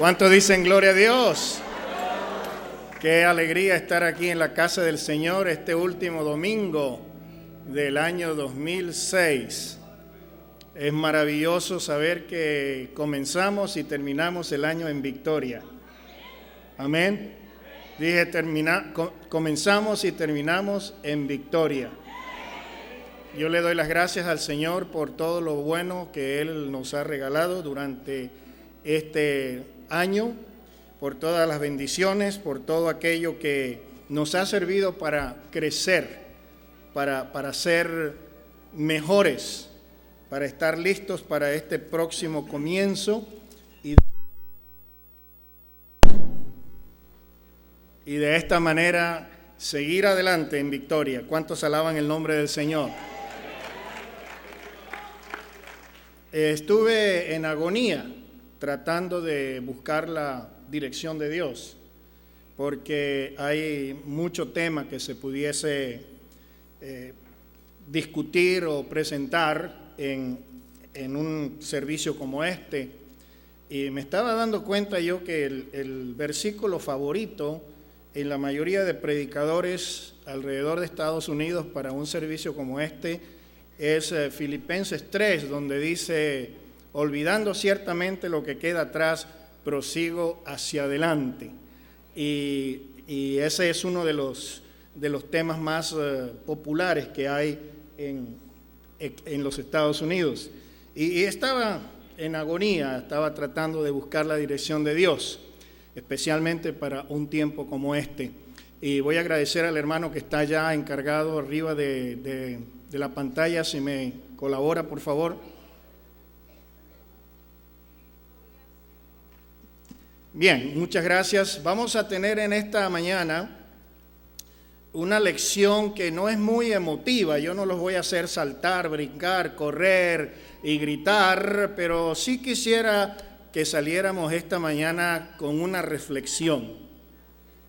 ¿Cuántos dicen gloria a Dios? Qué alegría estar aquí en la casa del Señor este último domingo del año 2006. Es maravilloso saber que comenzamos y terminamos el año en victoria. Amén. Dije, termina, comenzamos y terminamos en victoria. Yo le doy las gracias al Señor por todo lo bueno que Él nos ha regalado durante este año, por todas las bendiciones, por todo aquello que nos ha servido para crecer, para, para ser mejores, para estar listos para este próximo comienzo y, y de esta manera seguir adelante en victoria. ¿Cuántos alaban el nombre del Señor? Estuve en agonía tratando de buscar la dirección de Dios, porque hay mucho tema que se pudiese eh, discutir o presentar en, en, un servicio como este. Y me estaba dando cuenta yo que el, versículo favorito en la mayoría de predicadores alrededor de Estados Unidos para un servicio como este es eh, Filipenses 3, donde dice, olvidando ciertamente lo que queda atrás, prosigo hacia adelante. Y, ese es uno de los, de los temas más eh, populares que hay en, en los Estados Unidos. Y, estaba en agonía, estaba tratando de buscar la dirección de Dios, especialmente para un tiempo como este. Y voy a agradecer al hermano que está ya encargado arriba de de la pantalla, si me colabora, por favor. Bien, muchas gracias. Vamos a tener en esta mañana una lección que no es muy emotiva. Yo no los voy a hacer saltar, brincar, correr y gritar, pero sí quisiera que saliéramos esta mañana con una reflexión,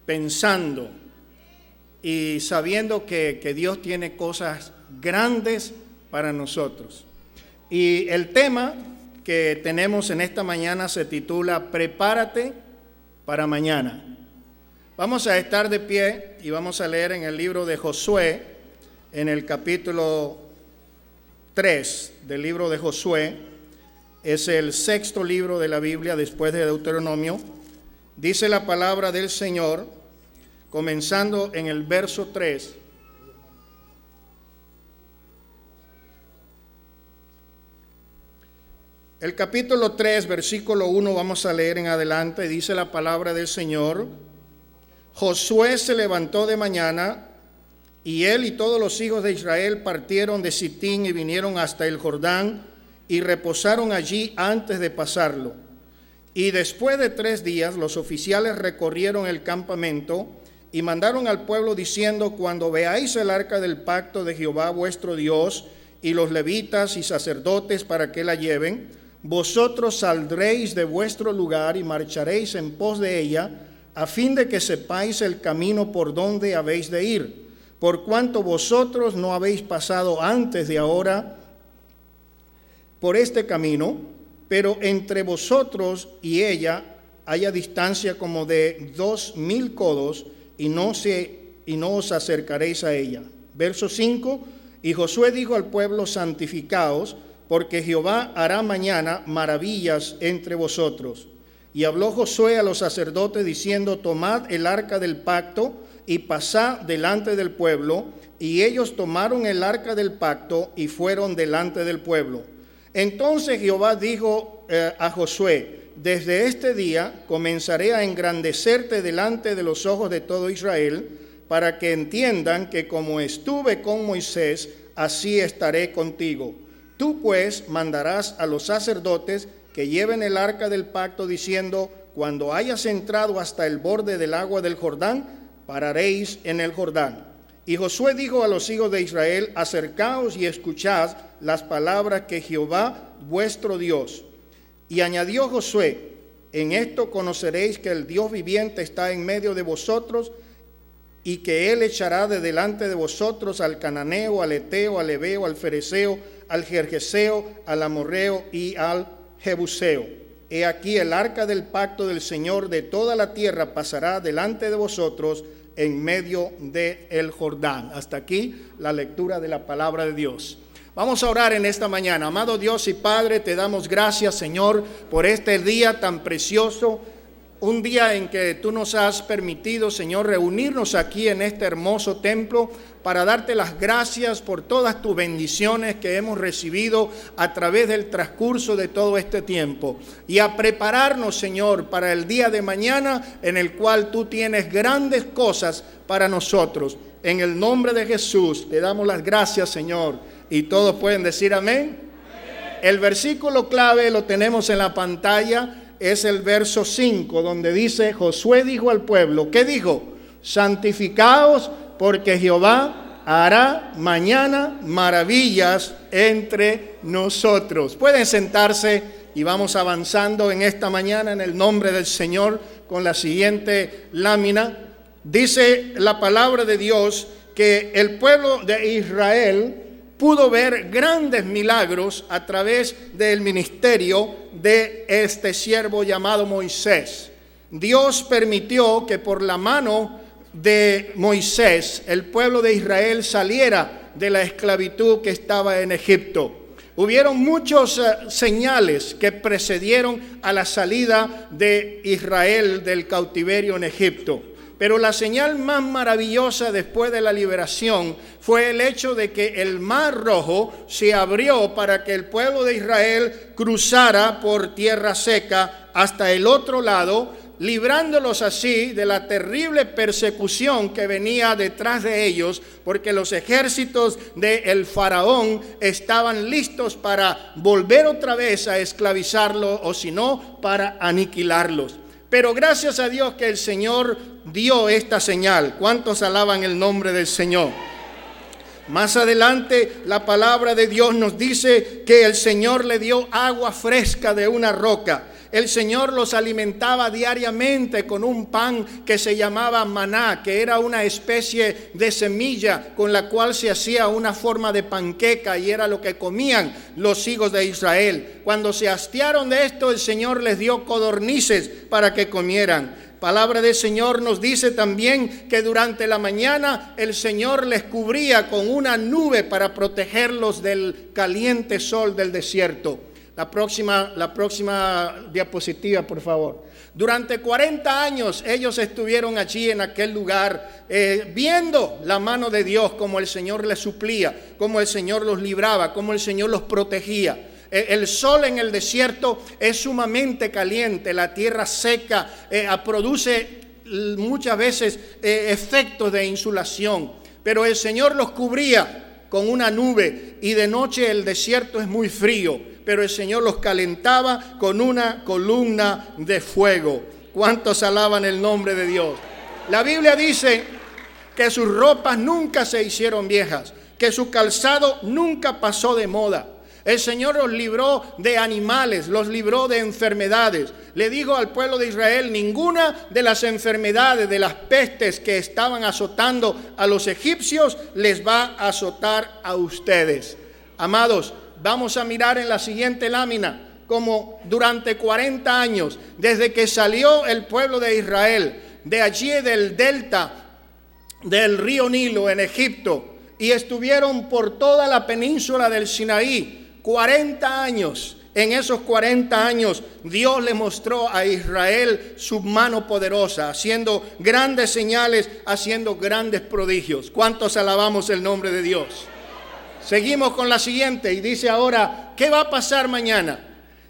pensando y sabiendo que, que Dios tiene cosas grandes para nosotros. Y el tema que tenemos en esta mañana se titula Prepárate para mañana. Vamos a estar de pie y vamos a leer en el libro de Josué, en el capítulo 3 del libro de Josué. Es el sexto libro de la Biblia después de Deuteronomio. Dice la palabra del Señor, comenzando en el verso 3. El capítulo 3, versículo 1, vamos a leer en adelante, dice la palabra del Señor. Josué se levantó de mañana y él y todos los hijos de Israel partieron de Sitín y vinieron hasta el Jordán y reposaron allí antes de pasarlo. Y después de tres días los oficiales recorrieron el campamento y mandaron al pueblo diciendo, cuando veáis el arca del pacto de Jehová vuestro Dios y los levitas y sacerdotes para que la lleven, vosotros saldréis de vuestro lugar y marcharéis en pos de ella, a fin de que sepáis el camino por donde habéis de ir, por cuanto vosotros no habéis pasado antes de ahora por este camino, pero entre vosotros y ella haya distancia como de dos mil codos, y no, se, y no os acercaréis a ella. Verso 5, y Josué dijo al pueblo, santificaos, porque Jehová hará mañana maravillas entre vosotros. Y habló Josué a los sacerdotes diciendo, tomad el arca del pacto y pasad delante del pueblo. Y ellos tomaron el arca del pacto y fueron delante del pueblo. Entonces Jehová dijo eh, a Josué, desde este día comenzaré a engrandecerte delante de los ojos de todo Israel, para que entiendan que como estuve con Moisés, así estaré contigo. Tú pues mandarás a los sacerdotes que lleven el arca del pacto diciendo, cuando hayas entrado hasta el borde del agua del Jordán, pararéis en el Jordán. Y Josué dijo a los hijos de Israel, acercaos y escuchad las palabras que Jehová vuestro Dios. Y añadió Josué, en esto conoceréis que el Dios viviente está en medio de vosotros y que él echará de delante de vosotros al cananeo, al eteo, al ebeo, al fereceo, al jerjeseo, al amorreo y al jebuseo. he aquí el arca del pacto del Señor de toda la tierra pasará delante de vosotros en medio del el Jordán. Hasta aquí la lectura de la palabra de Dios. Vamos a orar en esta mañana. Amado Dios y Padre, te damos gracias, Señor, por este día tan precioso un día en que tú nos has permitido, Señor, reunirnos aquí en este hermoso templo para darte las gracias por todas tus bendiciones que hemos recibido a través del transcurso de todo este tiempo y a prepararnos, Señor, para el día de mañana en el cual tú tienes grandes cosas para nosotros. En el nombre de Jesús te damos las gracias, Señor, y todos pueden decir amén. El versículo clave lo tenemos en la pantalla es el verso 5, donde dice, Josué dijo al pueblo, ¿qué dijo? Santificaos porque Jehová hará mañana maravillas entre nosotros. Pueden sentarse y vamos avanzando en esta mañana en el nombre del Señor con la siguiente lámina. Dice la palabra de Dios que el pueblo de Israel pudo ver grandes milagros a través del ministerio de este siervo llamado Moisés. Dios permitió que por la mano de Moisés el pueblo de Israel saliera de la esclavitud que estaba en Egipto. Hubieron muchos eh, señales que precedieron a la salida de Israel del cautiverio en Egipto. Pero la señal más maravillosa después de la liberación fue el hecho de que el mar rojo se abrió para que el pueblo de Israel cruzara por tierra seca hasta el otro lado, librándolos así de la terrible persecución que venía detrás de ellos, porque los ejércitos del faraón estaban listos para volver otra vez a esclavizarlos o si no, para aniquilarlos. Pero gracias a Dios que el Señor dio esta señal. ¿Cuántos alaban el nombre del Señor? Más adelante la palabra de Dios nos dice que el Señor le dio agua fresca de una roca el Señor los alimentaba diariamente con un pan que se llamaba maná, que era una especie de semilla con la cual se hacía una forma de panqueca y era lo que comían los hijos de Israel. Cuando se hastiaron de esto, el Señor les dio codornices para que comieran. Palabra del Señor nos dice también que durante la mañana el Señor les cubría con una nube para protegerlos del caliente sol del desierto. La próxima, la próxima diapositiva, por favor. Durante 40 años ellos estuvieron allí en aquel lugar eh, viendo la mano de Dios, como el Señor les suplía, como el Señor los libraba, como el Señor los protegía. E, el sol en el desierto es sumamente caliente, la tierra seca eh, produce muchas veces eh, efectos de insulación, pero el Señor los cubría con una nube y de noche el desierto es muy frío pero el Señor los calentaba con una columna de fuego. ¿Cuántos alaban el nombre de Dios? La Biblia dice que sus ropas nunca se hicieron viejas, que su calzado nunca pasó de moda. El Señor los libró de animales, los libró de enfermedades. Le dijo al pueblo de Israel, ninguna de las enfermedades, de las pestes que estaban azotando a los egipcios, les va a azotar a ustedes. Amados, vamos a mirar en la siguiente lámina como durante 40 años, desde que salió el pueblo de Israel, de allí del delta del río Nilo en Egipto, y estuvieron por toda la península del Sinaí, 40 años. En esos 40 años Dios le mostró a Israel su mano poderosa, haciendo grandes señales, haciendo grandes prodigios. ¿Cuántos alabamos el nombre de Dios? Seguimos con la siguiente y dice ahora, ¿qué va a pasar mañana?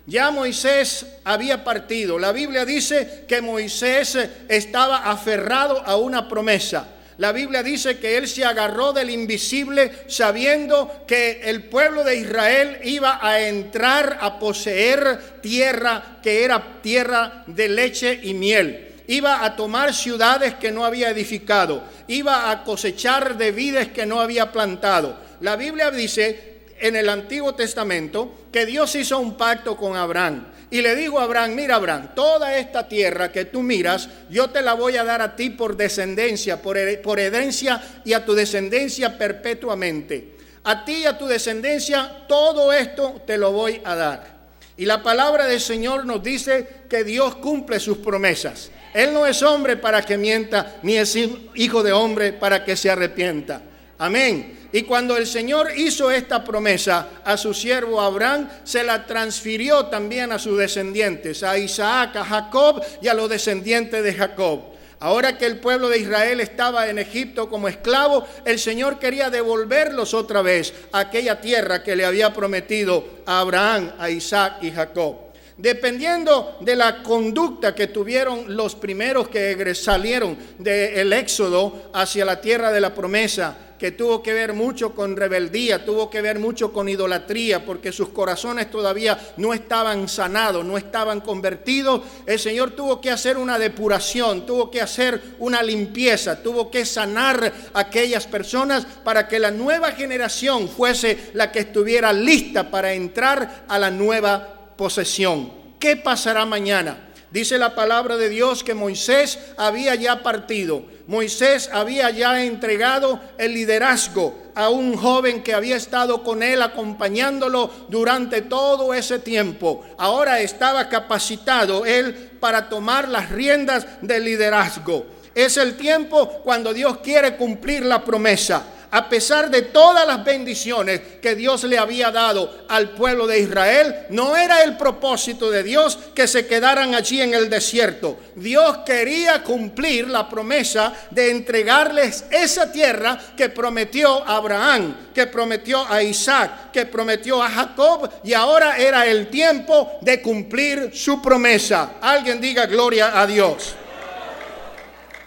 Ya Moisés había partido. La Biblia dice que Moisés estaba aferrado a una promesa. La Biblia dice que él se agarró del invisible sabiendo que el pueblo de Israel iba a entrar a poseer tierra que era tierra de leche y miel iba a tomar ciudades que no había edificado, iba a cosechar de vides que no había plantado. La Biblia dice en el Antiguo Testamento que Dios hizo un pacto con Abraham. Y le digo a Abraham, mira Abraham, toda esta tierra que tú miras, yo te la voy a dar a ti por descendencia, por, por herencia y a tu descendencia perpetuamente. A ti y a tu descendencia todo esto te lo voy a dar. Y la palabra del Señor nos dice que Dios cumple sus promesas. Él no es hombre para que mienta, ni es hijo de hombre para que se arrepienta. Amén. Y cuando el Señor hizo esta promesa a su siervo Abraham, se la transfirió también a sus descendientes, a Isaac, a Jacob y a los descendientes de Jacob. Ahora que el pueblo de Israel estaba en Egipto como esclavo, el Señor quería devolverlos otra vez a aquella tierra que le había prometido a Abraham, a Isaac y Jacob. Dependiendo de la conducta que tuvieron los primeros que salieron del éxodo hacia la tierra de la promesa, que tuvo que ver mucho con rebeldía, tuvo que ver mucho con idolatría, porque sus corazones todavía no estaban sanados, no estaban convertidos. El Señor tuvo que hacer una depuración, tuvo que hacer una limpieza, tuvo que sanar a aquellas personas para que la nueva generación fuese la que estuviera lista para entrar a la nueva posesión. ¿Qué pasará mañana? Dice la palabra de Dios que Moisés había ya partido. Moisés había ya entregado el liderazgo a un joven que había estado con él acompañándolo durante todo ese tiempo. Ahora estaba capacitado él para tomar las riendas del liderazgo. Es el tiempo cuando Dios quiere cumplir la promesa a pesar de todas las bendiciones que Dios le había dado al pueblo de Israel, no era el propósito de Dios que se quedaran allí en el desierto. Dios quería cumplir la promesa de entregarles esa tierra que prometió a Abraham, que prometió a Isaac, que prometió a Jacob y ahora era el tiempo de cumplir su promesa. Alguien diga gloria a Dios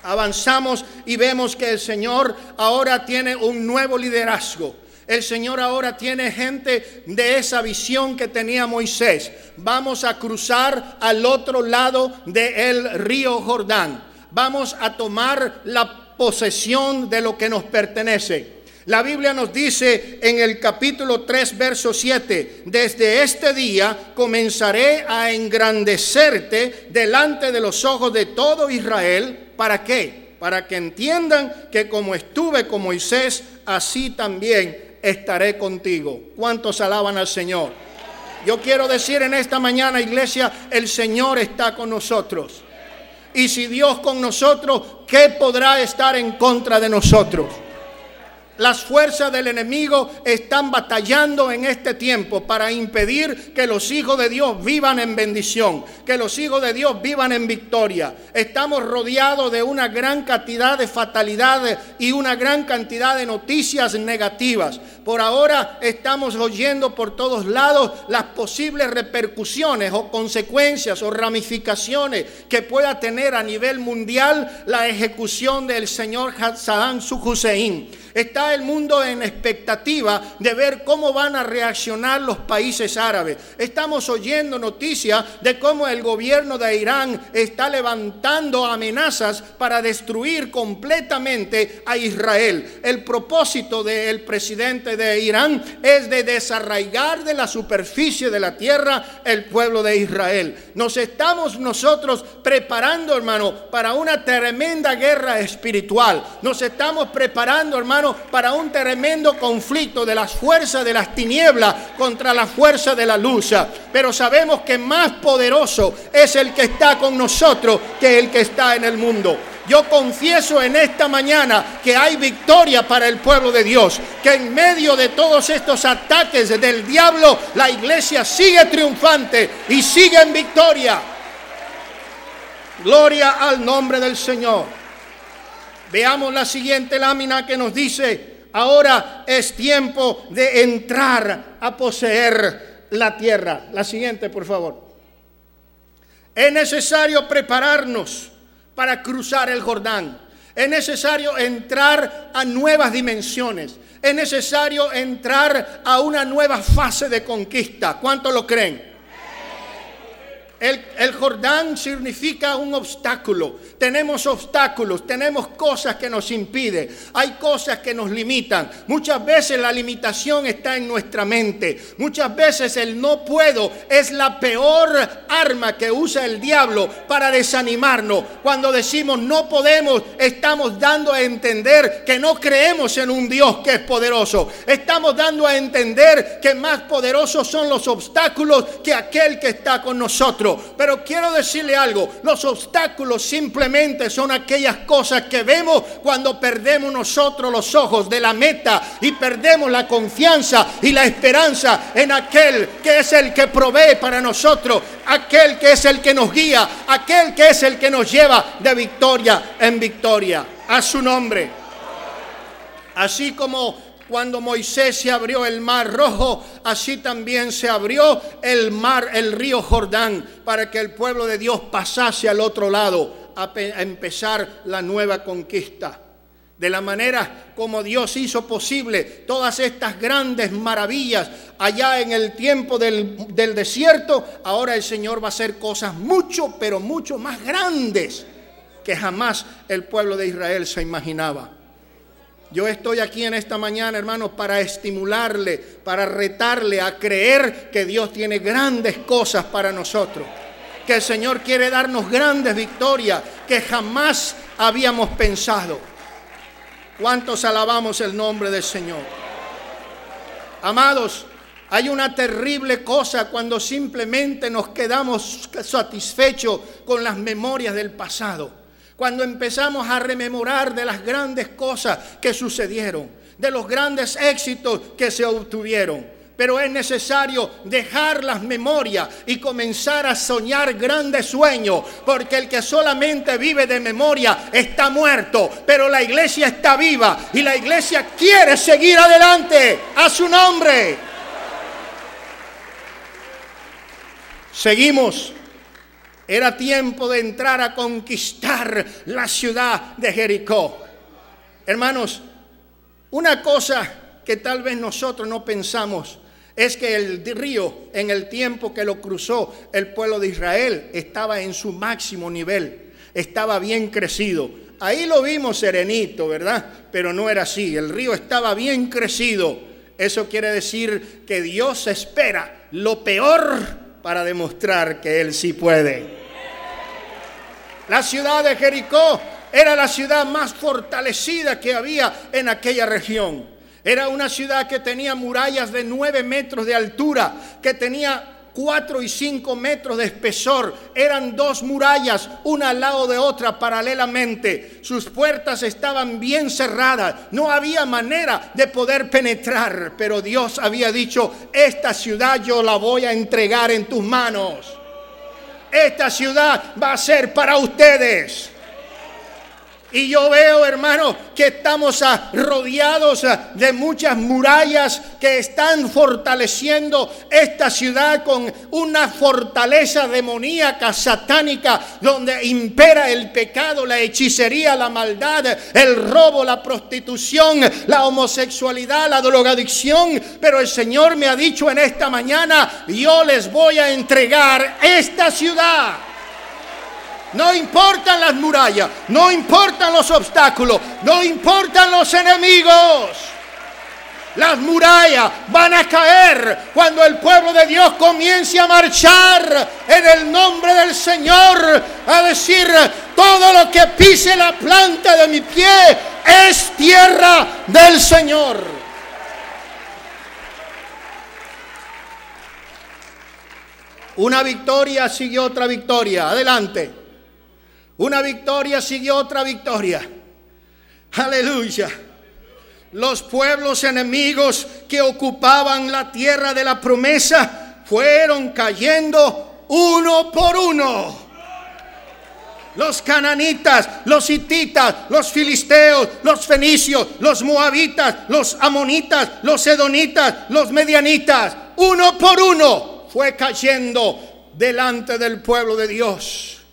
avanzamos y vemos que el Señor ahora tiene un nuevo liderazgo. El Señor ahora tiene gente de esa visión que tenía Moisés. Vamos a cruzar al otro lado del río Jordán. Vamos a tomar la posesión de lo que nos pertenece. La Biblia nos dice en el capítulo 3, verso 7, desde este día comenzaré a engrandecerte delante de los ojos de todo Israel ¿Para qué? Para que entiendan que como estuve con Moisés, así también estaré contigo. ¿Cuántos alaban al Señor? Yo quiero decir en esta mañana, iglesia, el Señor está con nosotros. Y si Dios con nosotros, ¿qué podrá estar en contra de nosotros? Las fuerzas del enemigo están batallando en este tiempo para impedir que los hijos de Dios vivan en bendición, que los hijos de Dios vivan en victoria. Estamos rodeados de una gran cantidad de fatalidades y una gran cantidad de noticias negativas. Por ahora estamos oyendo por todos lados las posibles repercusiones o consecuencias o ramificaciones que pueda tener a nivel mundial la ejecución del señor Saddam Hussein. Está el mundo en expectativa de ver cómo van a reaccionar los países árabes. Estamos oyendo noticias de cómo el gobierno de Irán está levantando amenazas para destruir completamente a Israel. El propósito del presidente de Irán es de desarraigar de la superficie de la tierra el pueblo de Israel. Nos estamos nosotros preparando, hermano, para una tremenda guerra espiritual. Nos estamos preparando, hermano para un tremendo conflicto de las fuerzas de las tinieblas contra la fuerza de la luz. Pero sabemos que más poderoso es el que está con nosotros que el que está en el mundo. Yo confieso en esta mañana que hay victoria para el pueblo de Dios, que en medio de todos estos ataques del diablo, la iglesia sigue triunfante y sigue en victoria. Gloria al nombre del Señor. Veamos la siguiente lámina que nos dice, ahora es tiempo de entrar a poseer la tierra. La siguiente, por favor. Es necesario prepararnos para cruzar el Jordán. Es necesario entrar a nuevas dimensiones. Es necesario entrar a una nueva fase de conquista. ¿Cuántos lo creen? El, Jordán significa un obstáculo. Tenemos obstáculos, tenemos cosas que nos impiden, hay cosas que nos limitan. Muchas veces la limitación está en nuestra mente. Muchas veces el no puedo es la peor arma que usa el diablo para desanimarnos. Cuando decimos no podemos, estamos dando a entender que no creemos en un Dios que es poderoso. Estamos dando a entender que más poderosos son los obstáculos que aquel que está con nosotros. Pero quiero decirle algo, los obstáculos simplemente son aquellas cosas que vemos cuando perdemos nosotros los ojos de la meta y perdemos la confianza y la esperanza en aquel que es el que provee para nosotros, aquel que es el que nos guía, aquel que es el que nos lleva de victoria en victoria. A su nombre. Así como cuando Moisés se abrió el mar rojo, así también se abrió el mar, el río Jordán, para que el pueblo de Dios pasase al otro lado a, empezar la nueva conquista. De la manera como Dios hizo posible todas estas grandes maravillas allá en el tiempo del, del desierto, ahora el Señor va a hacer cosas mucho, pero mucho más grandes que jamás el pueblo de Israel se imaginaba. Yo estoy aquí en esta mañana, hermanos, para estimularle, para retarle a creer que Dios tiene grandes cosas para nosotros. Que el Señor quiere darnos grandes victorias que jamás habíamos pensado. ¿Cuántos alabamos el nombre del Señor? Amados, hay una terrible cosa cuando simplemente nos quedamos satisfechos con las memorias del pasado. Cuando empezamos a rememorar de las grandes cosas que sucedieron, de los grandes éxitos que se obtuvieron. Pero es necesario dejar las memorias y comenzar a soñar grandes sueños, porque el que solamente vive de memoria está muerto, pero la iglesia está viva y la iglesia quiere seguir adelante a su nombre. Seguimos era tiempo de entrar a conquistar la ciudad de Jericó. Hermanos, una cosa que tal vez nosotros no pensamos es que el río en el tiempo que lo cruzó el pueblo de Israel estaba en su máximo nivel, estaba bien crecido. Ahí lo vimos serenito, ¿verdad? Pero no era así, el río estaba bien crecido. Eso quiere decir que Dios espera lo peor para demostrar que Él sí puede. La ciudad de Jericó era la ciudad más fortalecida que había en aquella región. Era una ciudad que tenía murallas de nueve metros de altura, que tenía cuatro y cinco metros de espesor. Eran dos murallas, una al lado de otra paralelamente. Sus puertas estaban bien cerradas. No había manera de poder penetrar. Pero Dios había dicho, esta ciudad yo la voy a entregar en tus manos. Esta ciudad va a ser para ustedes. Y yo veo, hermano, que estamos rodeados de muchas murallas que están fortaleciendo esta ciudad con una fortaleza demoníaca, satánica, donde impera el pecado, la hechicería, la maldad, el robo, la prostitución, la homosexualidad, la drogadicción. Pero el Señor me ha dicho en esta mañana, yo les voy a entregar esta ciudad. No importan las murallas, no importan los obstáculos, no importan los enemigos. Las murallas van a caer cuando el pueblo de Dios comience a marchar en el nombre del Señor, a decir, todo lo que pise la planta de mi pie es tierra del Señor. Una victoria sigue otra victoria. Adelante. Una victoria siguió otra victoria. Aleluya. Los pueblos enemigos que ocupaban la tierra de la promesa fueron cayendo uno por uno. Los cananitas, los hititas, los filisteos, los fenicios, los moabitas, los amonitas, los edonitas, los medianitas, uno por uno fue cayendo delante del pueblo de Dios.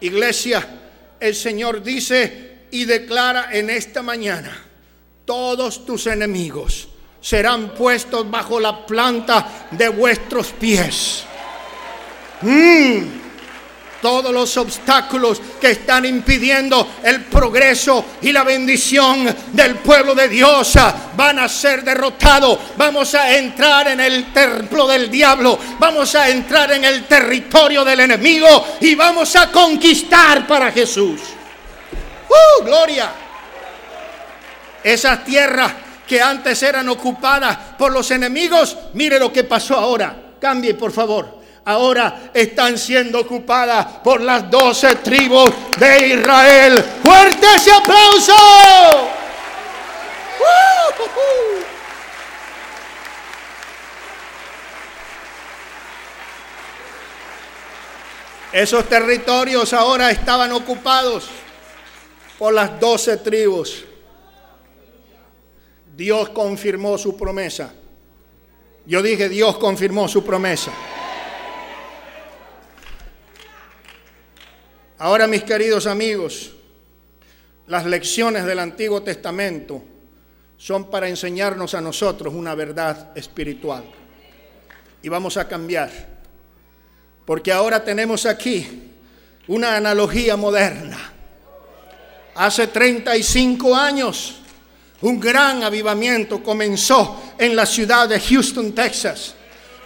Iglesia, el Señor dice y declara en esta mañana, todos tus enemigos serán puestos bajo la planta de vuestros pies. Mm todos los obstáculos que están impidiendo el progreso y la bendición del pueblo de Dios van a ser derrotados. Vamos a entrar en el templo del diablo, vamos a entrar en el territorio del enemigo y vamos a conquistar para Jesús. ¡Uh, gloria! Esas tierras que antes eran ocupadas por los enemigos, mire lo que pasó ahora. Cambie, por favor ahora están siendo ocupadas por las doce tribus de Israel. ¡Fuerte ese aplauso! Esos territorios ahora estaban ocupados por las doce tribus. Dios confirmó su promesa. Yo dije, Dios confirmó su promesa. Ahora, mis queridos amigos, las lecciones del Antiguo Testamento son para enseñarnos a nosotros una verdad espiritual. Y vamos a cambiar, porque ahora tenemos aquí una analogía moderna. Hace 35 años, un gran avivamiento comenzó en la ciudad de Houston, Texas,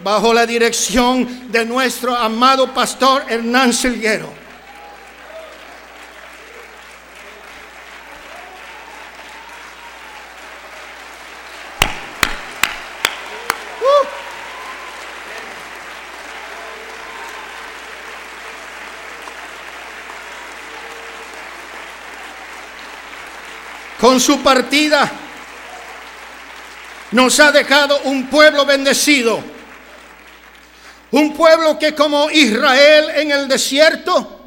bajo la dirección de nuestro amado pastor Hernán Silguero. Con su partida nos ha dejado un pueblo bendecido. Un pueblo que como Israel en el desierto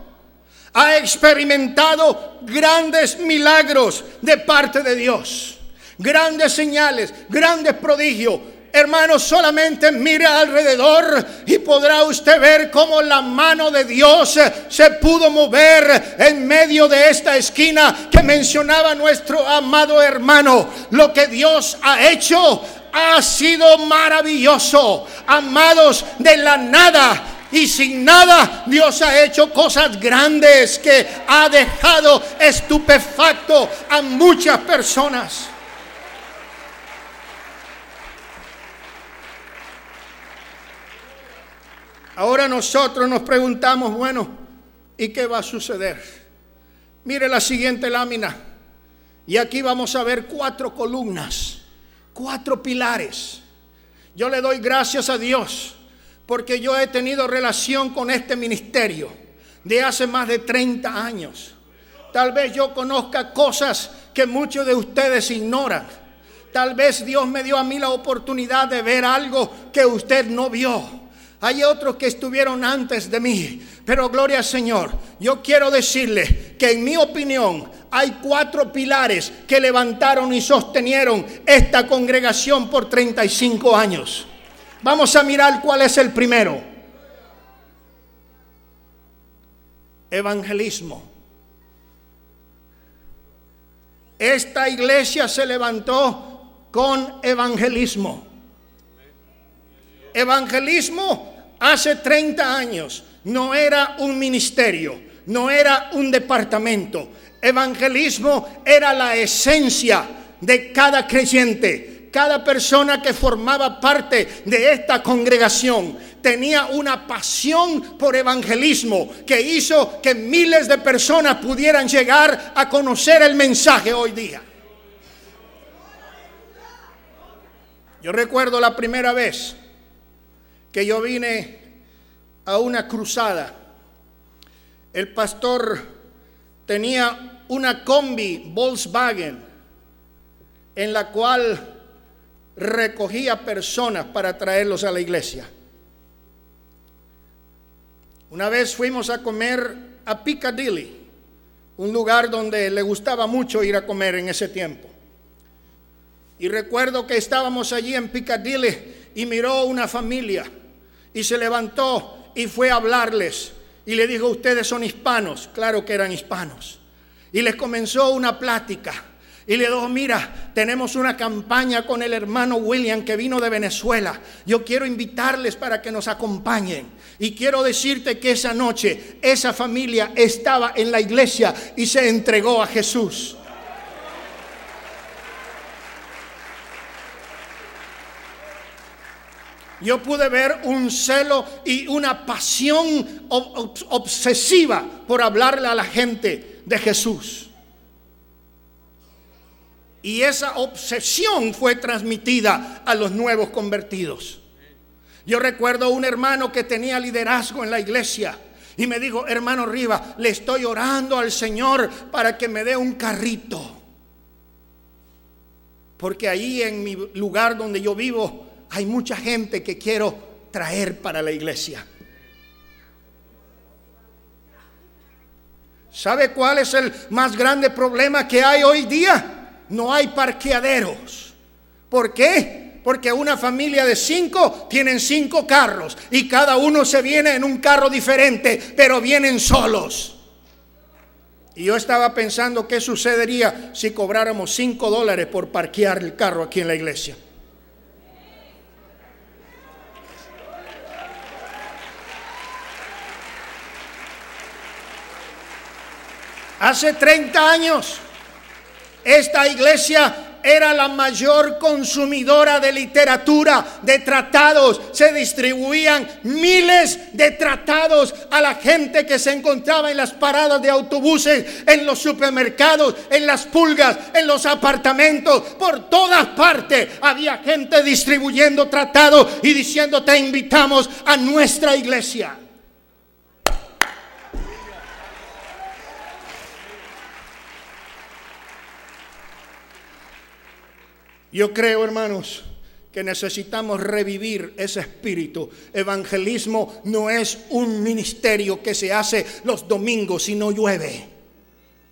ha experimentado grandes milagros de parte de Dios. Grandes señales, grandes prodigios, Hermano, solamente mire alrededor y podrá usted ver cómo la mano de Dios se pudo mover en medio de esta esquina que mencionaba nuestro amado hermano. Lo que Dios ha hecho ha sido maravilloso. Amados de la nada, y sin nada Dios ha hecho cosas grandes que ha dejado estupefacto a muchas personas. Ahora nosotros nos preguntamos, bueno, ¿y qué va a suceder? Mire la siguiente lámina. Y aquí vamos a ver cuatro columnas, cuatro pilares. Yo le doy gracias a Dios porque yo he tenido relación con este ministerio de hace más de 30 años. Tal vez yo conozca cosas que muchos de ustedes ignoran. Tal vez Dios me dio a mí la oportunidad de ver algo que usted no vio. Hay otros que estuvieron antes de mí, pero gloria al Señor. Yo quiero decirle que en mi opinión hay cuatro pilares que levantaron y sostenieron esta congregación por 35 años. Vamos a mirar cuál es el primero. Evangelismo. Esta iglesia se levantó con evangelismo. Evangelismo hace 30 años no era un ministerio, no era un departamento. Evangelismo era la esencia de cada creyente. Cada persona que formaba parte de esta congregación tenía una pasión por evangelismo que hizo que miles de personas pudieran llegar a conocer el mensaje hoy día. Yo recuerdo la primera vez que yo vine a una cruzada. El pastor tenía una combi Volkswagen en la cual recogía personas para traerlos a la iglesia. Una vez fuimos a comer a Piccadilly, un lugar donde le gustaba mucho ir a comer en ese tiempo. Y recuerdo que estábamos allí en Piccadilly y miró una familia y se levantó y fue a hablarles. Y le dijo, ustedes son hispanos. Claro que eran hispanos. Y les comenzó una plática. Y le dijo, mira, tenemos una campaña con el hermano William que vino de Venezuela. Yo quiero invitarles para que nos acompañen. Y quiero decirte que esa noche esa familia estaba en la iglesia y se entregó a Jesús. Yo pude ver un celo y una pasión obsesiva por hablarle a la gente de Jesús. Y esa obsesión fue transmitida a los nuevos convertidos. Yo recuerdo un hermano que tenía liderazgo en la iglesia y me dijo, hermano Riva, le estoy orando al Señor para que me dé un carrito. Porque ahí en mi lugar donde yo vivo hay mucha gente que quiero traer para la iglesia. ¿Sabe cuál es el más grande problema que hay hoy día? no hay parqueaderos. ¿Por qué? Porque una familia de cinco tienen cinco carros y cada uno se viene en un carro diferente, pero vienen solos. Y yo estaba pensando qué sucedería si cobráramos cinco dólares por parquear el carro aquí en la iglesia. Hace 30 años esta iglesia era la mayor consumidora de literatura, de tratados. Se distribuían miles de tratados a la gente que se encontraba en las paradas de autobuses, en los supermercados, en las pulgas, en los apartamentos. Por todas partes había gente distribuyendo tratados y diciendo te invitamos a nuestra iglesia. Yo creo, hermanos, que necesitamos revivir ese espíritu. Evangelismo no es un ministerio que se hace los domingos si no llueve,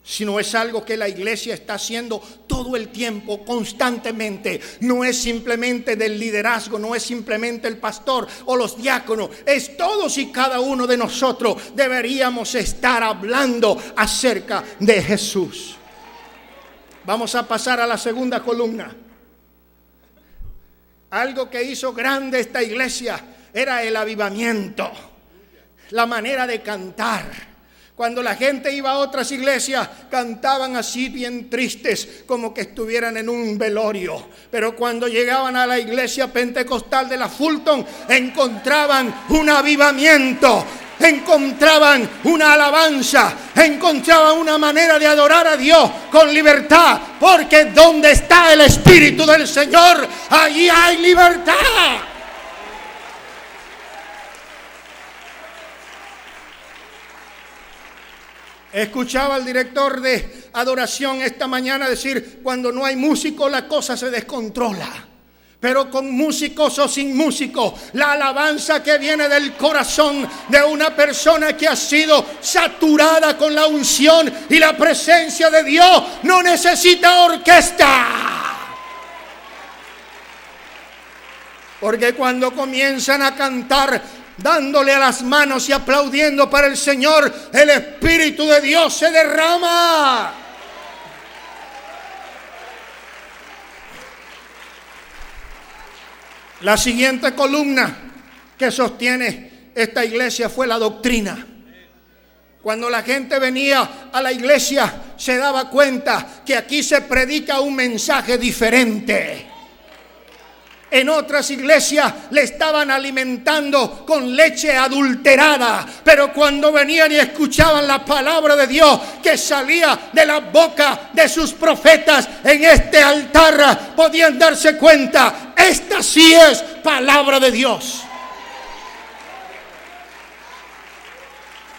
sino es algo que la iglesia está haciendo todo el tiempo, constantemente. No es simplemente del liderazgo, no es simplemente el pastor o los diáconos, es todos y cada uno de nosotros deberíamos estar hablando acerca de Jesús. Vamos a pasar a la segunda columna. Algo que hizo grande esta iglesia era el avivamiento, la manera de cantar. Cuando la gente iba a otras iglesias, cantaban así bien tristes, como que estuvieran en un velorio. Pero cuando llegaban a la iglesia pentecostal de la Fulton, encontraban un avivamiento, encontraban una alabanza, encontraban una manera de adorar a Dios con libertad, porque donde está el Espíritu del Señor, allí hay libertad. Escuchaba al director de adoración esta mañana decir, cuando no hay músico la cosa se descontrola pero con músicos o sin músicos, la alabanza que viene del corazón de una persona que ha sido saturada con la unción y la presencia de Dios no necesita orquesta. Porque cuando comienzan a cantar dándole a las manos y aplaudiendo para el Señor, el Espíritu de Dios se derrama. La siguiente columna que sostiene esta iglesia fue la doctrina. Cuando la gente venía a la iglesia se daba cuenta que aquí se predica un mensaje diferente. En otras iglesias le estaban alimentando con leche adulterada. Pero cuando venían y escuchaban la palabra de Dios que salía de la boca de sus profetas en este altar, podían darse cuenta, esta sí es palabra de Dios.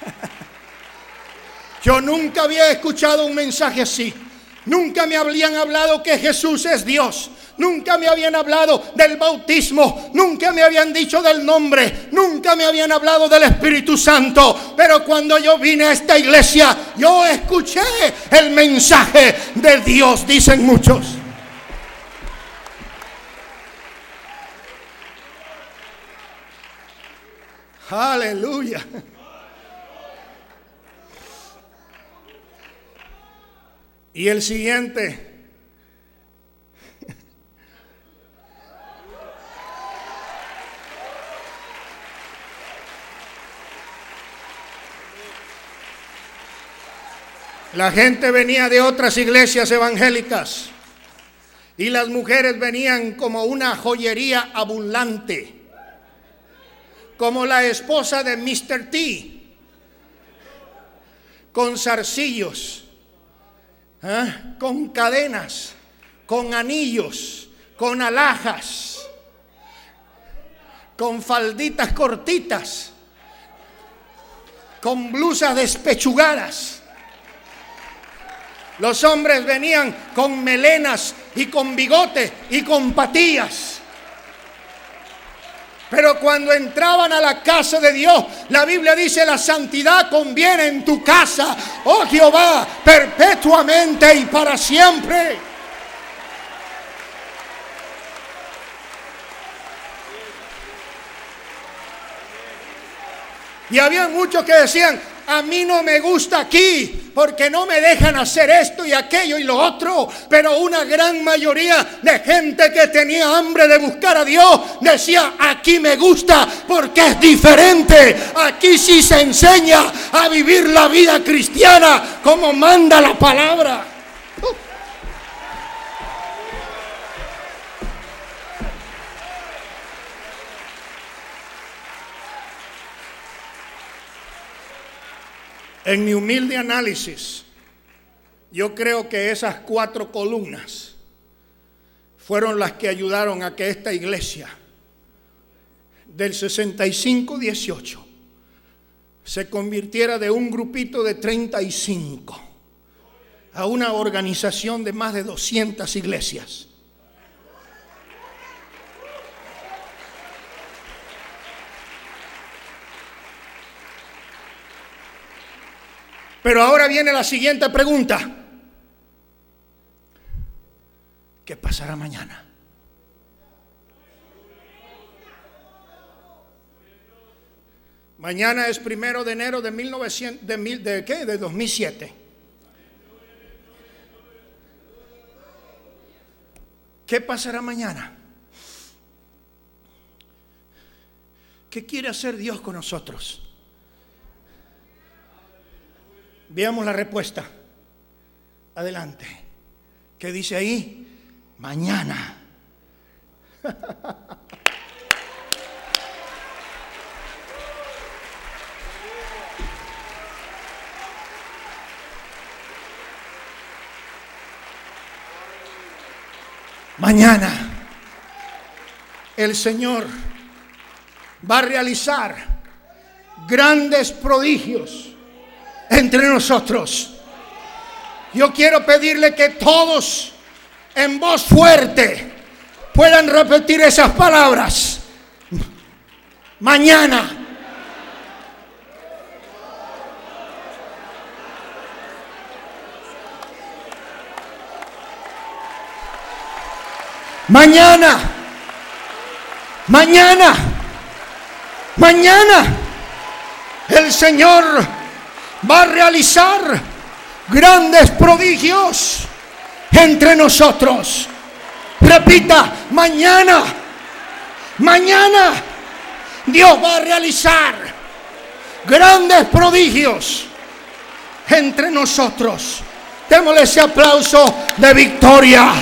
Yo nunca había escuchado un mensaje así. Nunca me habían hablado que Jesús es Dios. Nunca me habían hablado del bautismo, nunca me habían dicho del nombre, nunca me habían hablado del Espíritu Santo. Pero cuando yo vine a esta iglesia, yo escuché el mensaje de Dios, dicen muchos. Aleluya. Y el siguiente. La gente venía de otras iglesias evangélicas y las mujeres venían como una joyería abundante, como la esposa de Mr. T, con zarcillos ¿eh? con cadenas, con anillos, con alhajas, con falditas cortitas, con blusas despechugadas los hombres venían con melenas y con bigote y con patillas. Pero cuando entraban a la casa de Dios, la Biblia dice, la santidad conviene en tu casa, oh Jehová, perpetuamente y para siempre. Y había muchos que decían, a mí no me gusta aquí porque no me dejan hacer esto y aquello y lo otro. Pero una gran mayoría de gente que tenía hambre de buscar a Dios decía, aquí me gusta porque es diferente. Aquí sí se enseña a vivir la vida cristiana como manda la palabra. En mi humilde análisis, yo creo que esas cuatro columnas fueron las que ayudaron a que esta iglesia del 65-18 se convirtiera de un grupito de 35 a una organización de más de 200 iglesias. Pero ahora viene la siguiente pregunta. ¿Qué pasará mañana? Mañana es primero de enero de 1900, de, mil, de qué? De 2007. ¿Qué pasará mañana? ¿Qué quiere hacer Dios con nosotros? Veamos la respuesta. Adelante. ¿Qué dice ahí? Mañana. Mañana el Señor va a realizar grandes prodigios entre nosotros. Yo quiero pedirle que todos en voz fuerte puedan repetir esas palabras. Mañana. Mañana. Mañana. Mañana. El Señor va a realizar grandes prodigios entre nosotros. Repita, mañana, mañana Dios va a realizar grandes prodigios entre nosotros. Démosle ese aplauso de victoria.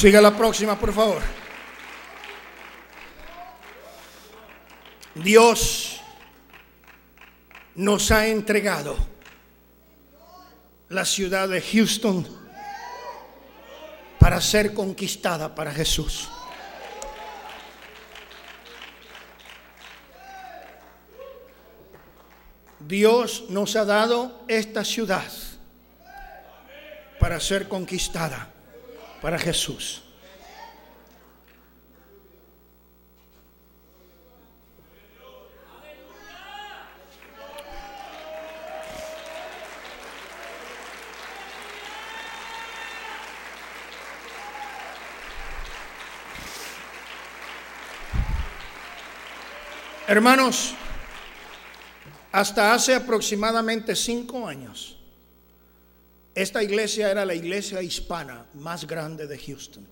Siga la próxima, por favor. Dios nos ha entregado la ciudad de Houston para ser conquistada para Jesús. Dios nos ha dado esta ciudad para ser conquistada para Jesús. Hermanos, hasta hace aproximadamente cinco años, esta iglesia era la iglesia hispana más grande de Houston.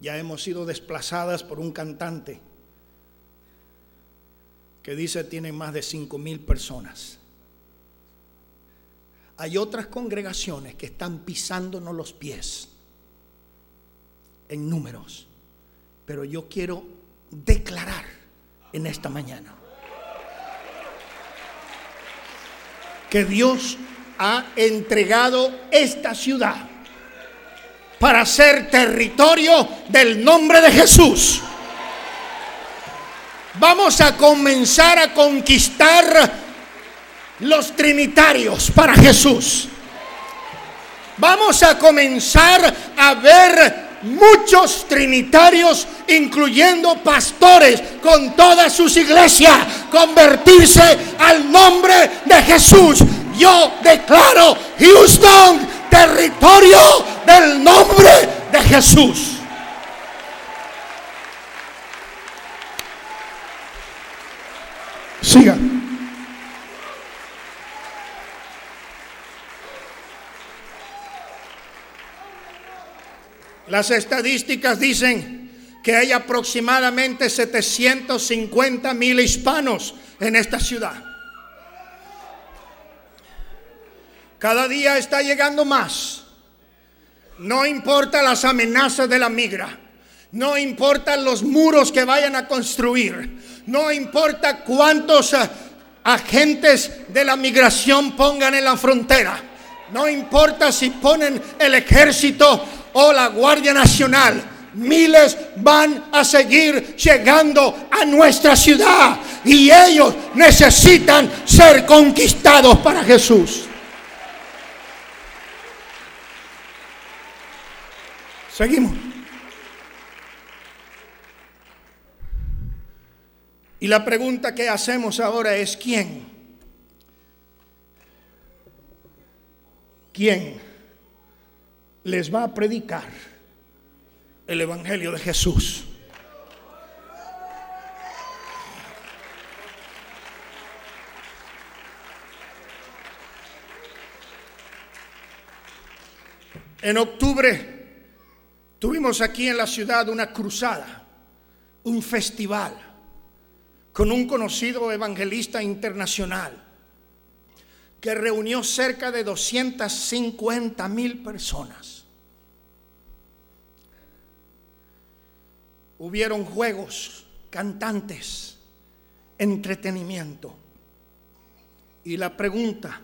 Ya hemos sido desplazadas por un cantante que dice tiene más de cinco mil personas. Hay otras congregaciones que están pisándonos los pies en números, pero yo quiero declarar en esta mañana que Dios ha entregado esta ciudad para ser territorio del nombre de Jesús. Vamos a comenzar a conquistar los trinitarios para Jesús. Vamos a comenzar a ver muchos trinitarios, incluyendo pastores con todas sus iglesias, convertirse al nombre de Jesús. Yo declaro Houston territorio del nombre de Jesús. Siga. Las estadísticas dicen que hay aproximadamente 750 mil hispanos en esta ciudad. Cada día está llegando más. No importa las amenazas de la migra. No importa los muros que vayan a construir. No importa cuántos eh, agentes de la migración pongan en la frontera. No importa si ponen el ejército o la Guardia Nacional. Miles van a seguir llegando a nuestra ciudad y ellos necesitan ser conquistados para Jesús. Seguimos. Y la pregunta que hacemos ahora es ¿quién? ¿Quién les va a predicar el Evangelio de Jesús? En octubre tuvimos aquí en la ciudad una cruzada, un festival con un conocido evangelista internacional que reunió cerca de 250 mil personas. Hubieron juegos, cantantes, entretenimiento. Y la pregunta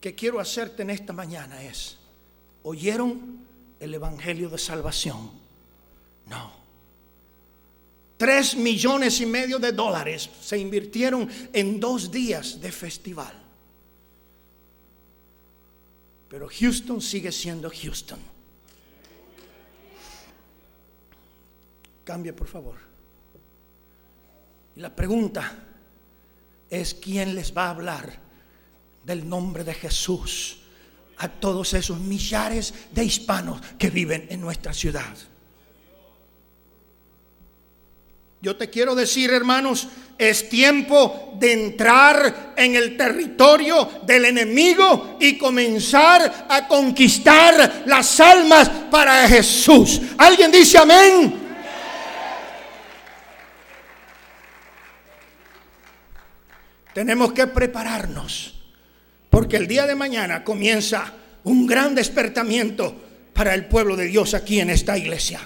que quiero hacerte en esta mañana es, ¿oyeron el Evangelio de Salvación? No. Tres millones y medio de dólares se invirtieron en dos días de festival. Pero Houston sigue siendo Houston. Cambia, por favor. Y la pregunta es, ¿quién les va a hablar del nombre de Jesús a todos esos millares de hispanos que viven en nuestra ciudad? Yo te quiero decir, hermanos, es tiempo de entrar en el territorio del enemigo y comenzar a conquistar las almas para Jesús. ¿Alguien dice amén? Tenemos que prepararnos porque el día de mañana comienza un gran despertamiento para el pueblo de Dios aquí en esta iglesia.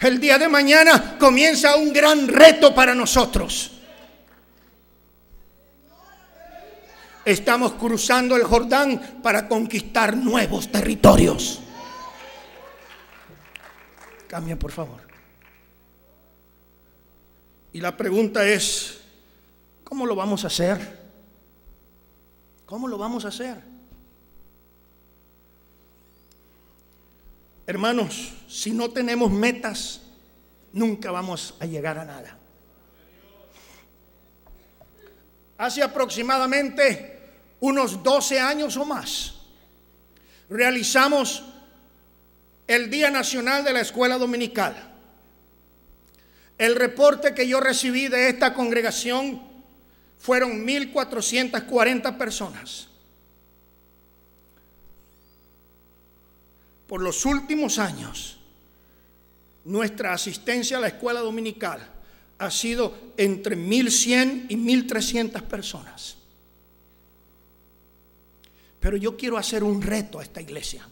El día de mañana comienza un gran reto para nosotros. Estamos cruzando el Jordán para conquistar nuevos territorios. Cambia, por favor. Y la pregunta es, ¿cómo lo vamos a hacer? ¿Cómo lo vamos a hacer? Hermanos, si no tenemos metas, nunca vamos a llegar a nada. Hace aproximadamente unos 12 años o más, realizamos el Día Nacional de la Escuela Dominical. El reporte que yo recibí de esta congregación fueron 1.440 personas. Por los últimos años, nuestra asistencia a la escuela dominical ha sido entre 1.100 y 1.300 personas. Pero yo quiero hacer un reto a esta iglesia.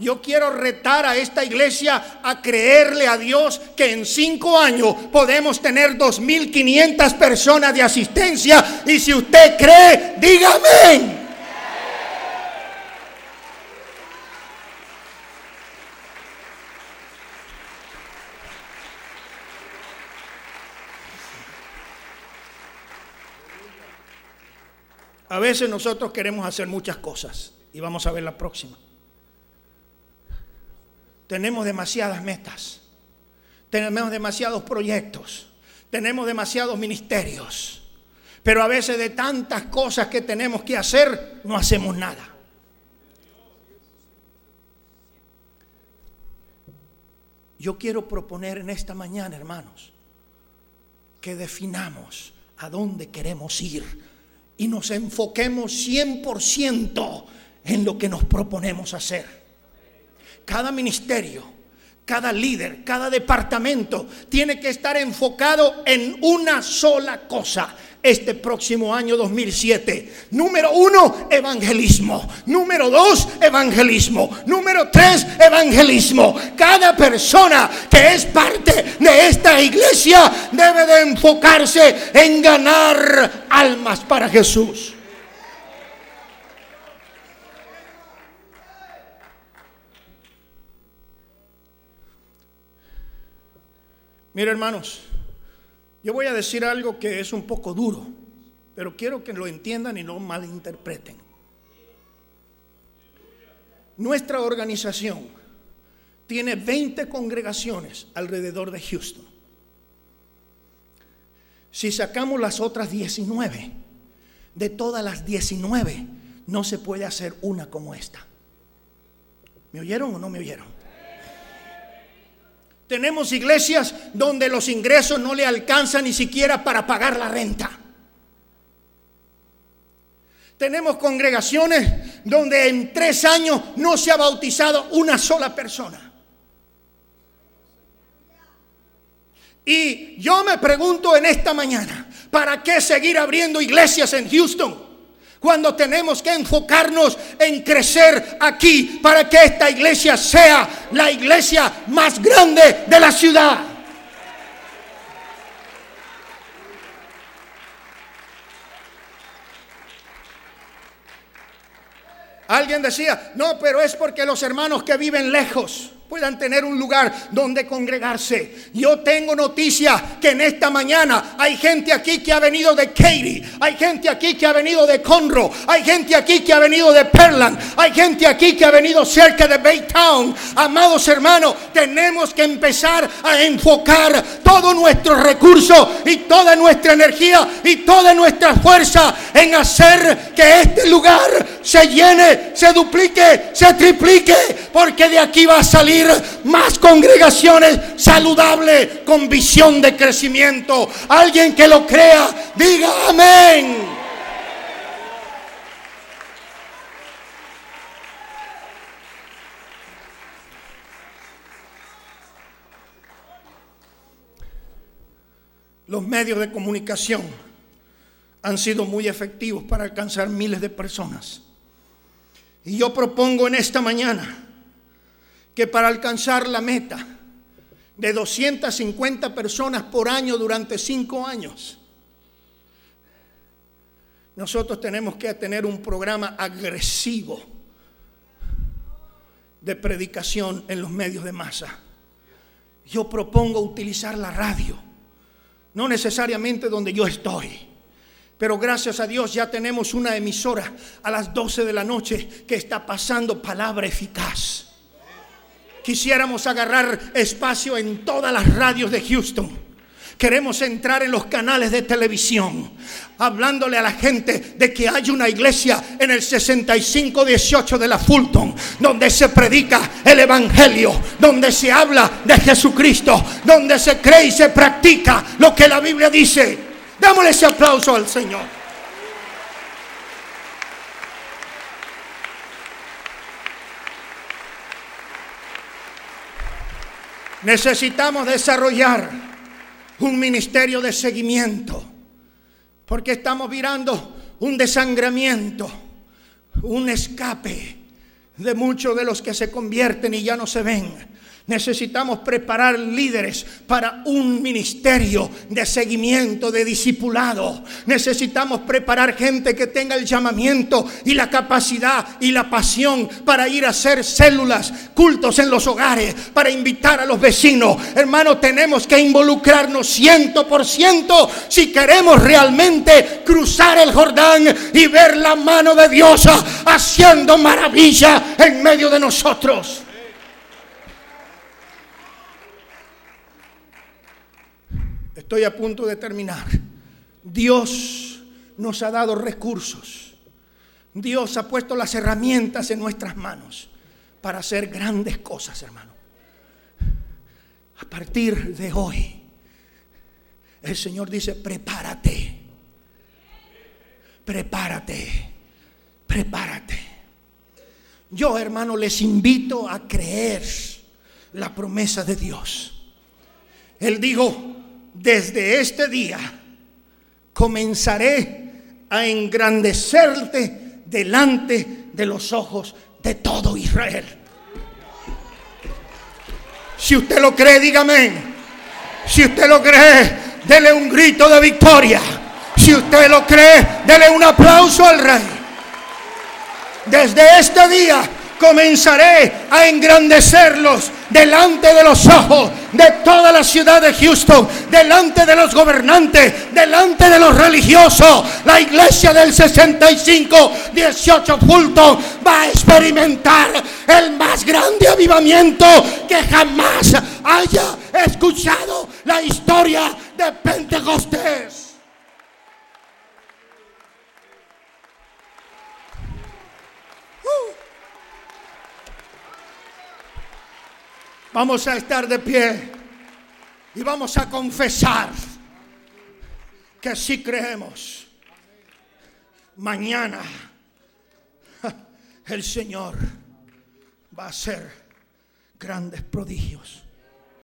Yo quiero retar a esta iglesia a creerle a Dios que en cinco años podemos tener 2.500 personas de asistencia. Y si usted cree, dígame. A veces nosotros queremos hacer muchas cosas y vamos a ver la próxima. Tenemos demasiadas metas. Tenemos demasiados proyectos. Tenemos demasiados ministerios. Pero a veces de tantas cosas que tenemos que hacer, no hacemos nada. Yo quiero proponer en esta mañana, hermanos, que definamos a dónde queremos ir y nos enfoquemos 100% en lo que nos proponemos hacer cada ministerio, cada líder, cada departamento tiene que estar enfocado en una sola cosa este próximo año 2007. Número uno, evangelismo. Número dos, evangelismo. Número tres, evangelismo. Cada persona que es parte de esta iglesia debe de enfocarse en ganar almas para Jesús. Mira, hermanos, yo voy a decir algo que es un poco duro, pero quiero que lo entiendan y no malinterpreten. Nuestra organización tiene 20 congregaciones alrededor de Houston. Si sacamos las otras 19, de todas las 19, no se puede hacer una como esta. ¿Me oyeron o no me oyeron? Tenemos iglesias donde los ingresos no le alcanzan ni siquiera para pagar la renta. Tenemos congregaciones donde en tres años no se ha bautizado una sola persona. Y yo me pregunto en esta mañana, ¿para qué seguir abriendo iglesias en Houston? Cuando tenemos que enfocarnos en crecer aquí para que esta iglesia sea la iglesia más grande de la ciudad. Alguien decía, no, pero es porque los hermanos que viven lejos puedan tener un lugar donde congregarse. Yo tengo noticia que en esta mañana hay gente aquí que ha venido de Katy, hay gente aquí que ha venido de Conroe, hay gente aquí que ha venido de Perland, hay gente aquí que ha venido cerca de Baytown. Amados hermanos, tenemos que empezar a enfocar todo nuestro recurso y toda nuestra energía y toda nuestra fuerza en hacer que este lugar se llene, se duplique, se triplique, porque de aquí va a salir más congregaciones saludables con visión de crecimiento. Alguien que lo crea, diga amén. Los medios de comunicación han sido muy efectivos para alcanzar miles de personas. Y yo propongo en esta mañana que para alcanzar la meta de 250 personas por año durante cinco años, nosotros tenemos que tener un programa agresivo de predicación en los medios de masa. Yo propongo utilizar la radio, no necesariamente donde yo estoy. Pero gracias a Dios ya tenemos una emisora a las 12 de la noche que está pasando palabra eficaz. Quisiéramos agarrar espacio en todas las radios de Houston Queremos entrar en los canales de televisión hablándole a la gente de que hay una iglesia en el 6518 de la Fulton donde se predica el evangelio, donde se habla de Jesucristo, donde se cree y se practica lo que la Biblia dice. Démosle ese aplauso al Señor. Necesitamos desarrollar un ministerio de seguimiento, porque estamos mirando un desangramiento, un escape de muchos de los que se convierten y ya no se ven Necesitamos preparar líderes para un ministerio de seguimiento, de discipulado. Necesitamos preparar gente que tenga el llamamiento y la capacidad y la pasión para ir a hacer células, cultos en los hogares, para invitar a los vecinos. Hermano, tenemos que involucrarnos ciento por ciento si queremos realmente cruzar el Jordán y ver la mano de Dios haciendo maravilla en medio de nosotros. Estoy a punto de terminar. Dios nos ha dado recursos. Dios ha puesto las herramientas en nuestras manos para hacer grandes cosas, hermano. A partir de hoy, el Señor dice, prepárate, prepárate, prepárate. Yo, hermano, les invito a creer la promesa de Dios. Él dijo, desde este día comenzaré a engrandecerte delante de los ojos de todo Israel. Si usted lo cree, dígame. Si usted lo cree, dele un grito de victoria. Si usted lo cree, dele un aplauso al rey. Desde este día comenzaré a engrandecerlos delante de los ojos de toda la ciudad de Houston, delante de los gobernantes, delante de los religiosos. La iglesia del 65, 18 Fulton va a experimentar el más grande avivamiento que jamás haya escuchado la historia de Pentecostés. Vamos a estar de pie y vamos a confesar que si creemos, mañana el Señor va a hacer grandes prodigios